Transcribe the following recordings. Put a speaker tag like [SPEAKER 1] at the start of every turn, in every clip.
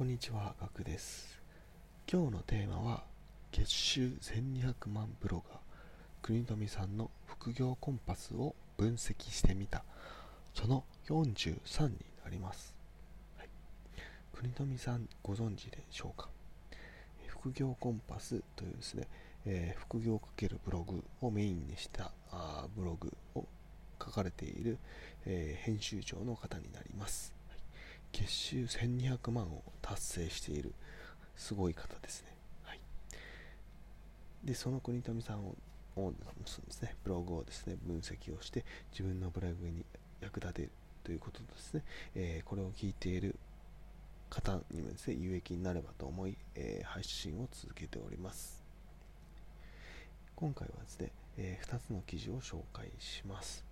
[SPEAKER 1] こんにちは、ガクです。今日のテーマは、月収1200万ブロガー、国富さんの副業コンパスを分析してみた、その43になります。はい、国富さん、ご存知でしょうか？副業コンパスというですね、えー副業をかけるブログをメインにしたあブログを書かれている、えー編集長の方になります。月収1200万を達成しているすごい方ですね。はい、で、その国富さんをですね、ブログをですね、分析をして自分のブログに役立てるということですね、えーこれを聞いている方にもですね、有益になればと思い、えー配信を続けております。今回はですね、え2つの記事を紹介します。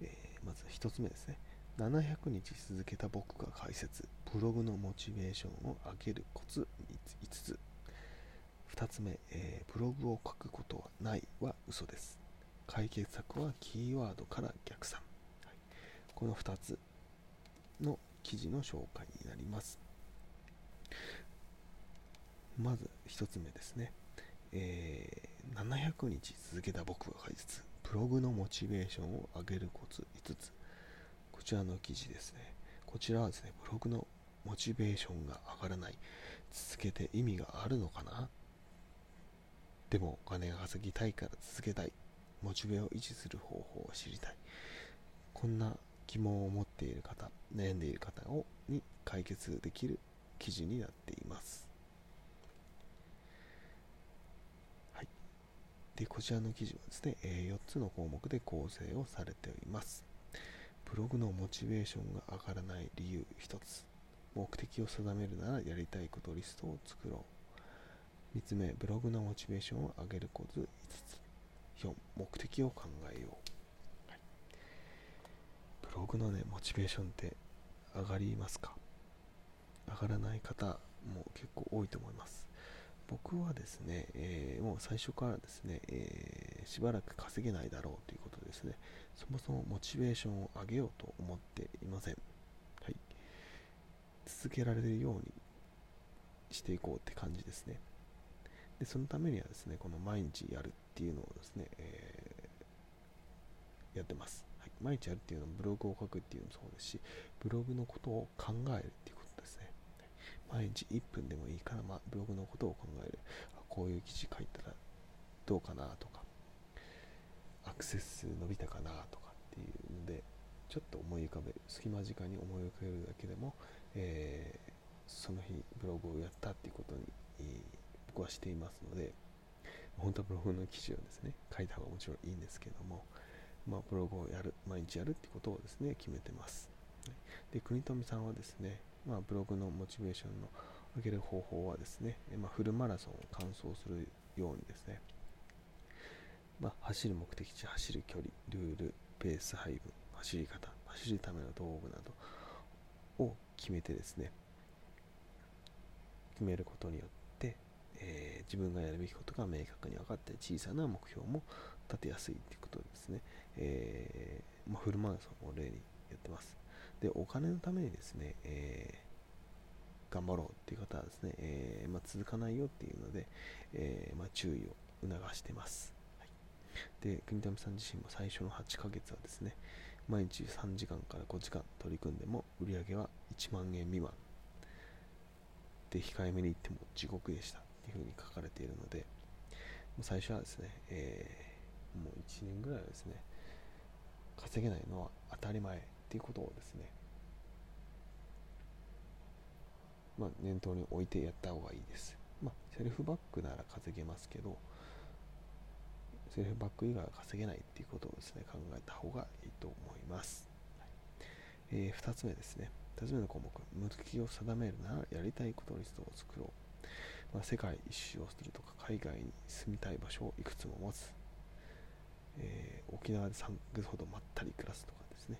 [SPEAKER 1] えーまず1つ目ですね。700日続けた僕が解説。ブログのモチベーションを上げるコツ5つ。2つ目、えーブログを書くことはないは嘘です。解決策はキーワードから逆算。はいこの2つの記事の紹介になります。まず1つ目ですね。えー700日続けた僕が解説。ブログのモチベーションを上げるコツ5つ。こちらの記事ですね。こちらはですね、ブログのモチベーションが上がらない。続けて意味があるのかな？でもお金が稼ぎたいから続けたい。モチベを維持する方法を知りたい。こんな疑問を持っている方、悩んでいる方をに解決できる記事になっています。はい。で、こちらの記事はですね、4つの項目で構成をされております。ブログのモチベーションが上がらない理由1つ。目的を定めるならやりたいことリストを作ろう。3つ目、ブログのモチベーションを上げるコツ5つ。4、目的を考えよう。ブログのね、モチベーションって上がりますか？上がらない方も結構多いと思います。僕はですね、えーもう最初からですね、えーしばらく稼げないだろうということですね、そもそもモチベーションを上げようと思っていません。はい。続けられるようにしていこうって感じですね。で、そのためにはですね、この毎日やるっていうのをですね、えーやってます。はい、毎日やるっていうのはブログを書くっていうのもそうですし、ブログのことを考えるっていう。毎日1分でもいいから、まあ、ブログのことを考える。あこういう記事書いたらどうかなとか、アクセス数伸びたかなとかっていうので、ちょっと思い浮かべる。隙間時間に思い浮かべるだけでも、えーその日ブログをやったっていうことに、えー僕はしていますので、本当はブログの記事をですね、書いた方がもちろんいいんですけども、まあ、ブログをやる、毎日やるってことをですね、決めてます。で、国富さんはですね、まあ、ブログのモチベーションの上げる方法はですね、まあ、フルマラソンを完走するようにですね、まあ、走る目的地、走る距離、ルール、ペース配分、走り方、走るための道具などを決めてですね、決めることによって、えー自分がやるべきことが明確に分かって小さな目標も立てやすいということでですね、えーまあ、フルマラソンを例にやってます。で、お金のためにですね、えー頑張ろうっていう方はですね、えーまあ、続かないよっていうので、えーまあ、注意を促してます。はい、で、国富さん自身も最初の8ヶ月はですね、毎日3時間から5時間取り組んでも売り上げは1万円未満で控えめに言っても地獄でしたっていうふうに書かれているので、もう最初はですね、えーもう1年ぐらいはですね、稼げないのは当たり前っていうことをですね、まあ、念頭に置いてやった方がいいです。まあ、セルフバックなら稼げますけど、セルフバック以外は稼げないっていうことをですね、考えた方がいいと思います。はいえ2つ目ですね。2つ目の項目、目的を定めるならやりたいことリストを作ろう。まあ、世界一周をするとか、海外に住みたい場所をいくつも持つ。えー沖縄で3ヶ月ほどまったり暮らすとかですね。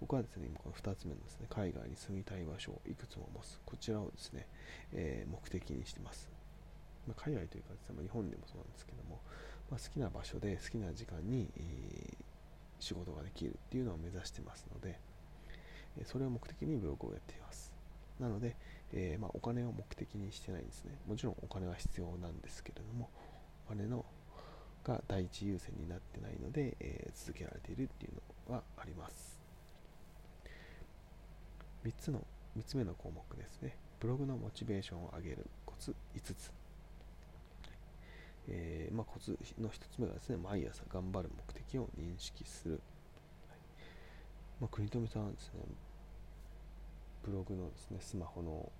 [SPEAKER 1] 僕はですね、今この2つ目のですね、海外に住みたい場所をいくつも持つ。こちらをですね、えー目的にしてます。まあ、海外というかですね、日本でもそうなんですけども、まあ、好きな場所で好きな時間に、えー仕事ができるっていうのを目指してますので、えそれを目的にブログをやっています。なので、えー、ま、お金を目的にしてないんですね。もちろんお金は必要なんですけれども、お金のが第一優先になってないので、えー、続けられているっていうのをはあります。3つの3つ目の項目ですね。ブログのモチベーションを上げるコツ5つ。えー、まあ、コツの1つ目がですね、毎朝頑張る目的を認識する。まあ、国富さんはですね、ブログのですね、スマホの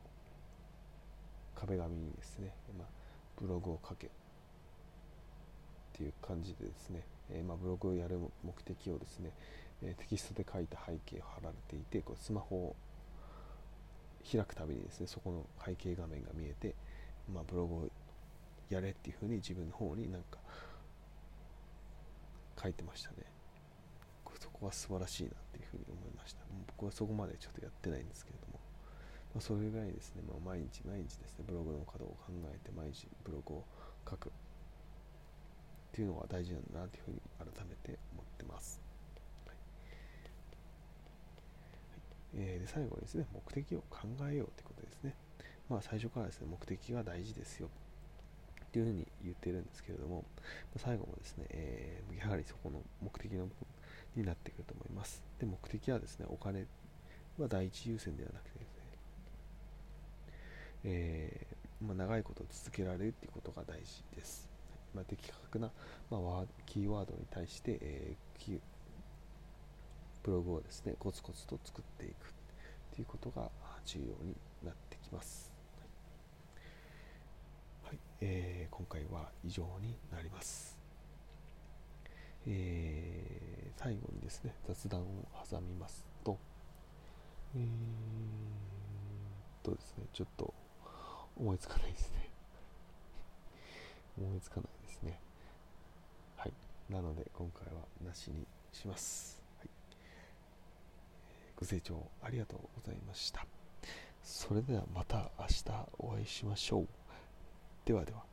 [SPEAKER 1] 壁紙にですね、まあ、ブログを書けっていう感じでですね、えー、まあ、ブログをやる目的をですね、え、テキストで書いた背景を貼られていてこうスマホを開くたびにですねそこの背景画面が見えて、まあ、ブログをやれっていうふうに自分の方になんか書いてましたね。そこは素晴らしいなっていうふうに思いました。僕はそこまでちょっとやってないんですけれども、ま、それぐらいですね、まあ、毎日毎日ですねブログの稼働を考えて毎日ブログを書く。っていうのが大事なんだなというふうに改めて思ってます、はいえー、で最後にですね目的を考えようということですねまあ最初からですね目的が大事ですよっていうふうに言ってるんですけれども、最後もですね、えー、やはりそこの目的の部分になってくると思います。で、目的はですね、お金は第一優先ではなくてですね、えー、まあ、長いこと続けられるっていうことが大事です。まあ、的確な、まあ、キーワードに対して、えー、ブログをですね、コツコツと作っていくということが重要になってきます。はい。えー、今回は以上になります、えー、最後にですね雑談を挟みますとえー、とですねちょっと思いつかないですね。思いつかない。ですね。はい。なので今回はなしにします、はい、ご清聴ありがとうございました。それではまた明日お会いしましょう。ではでは。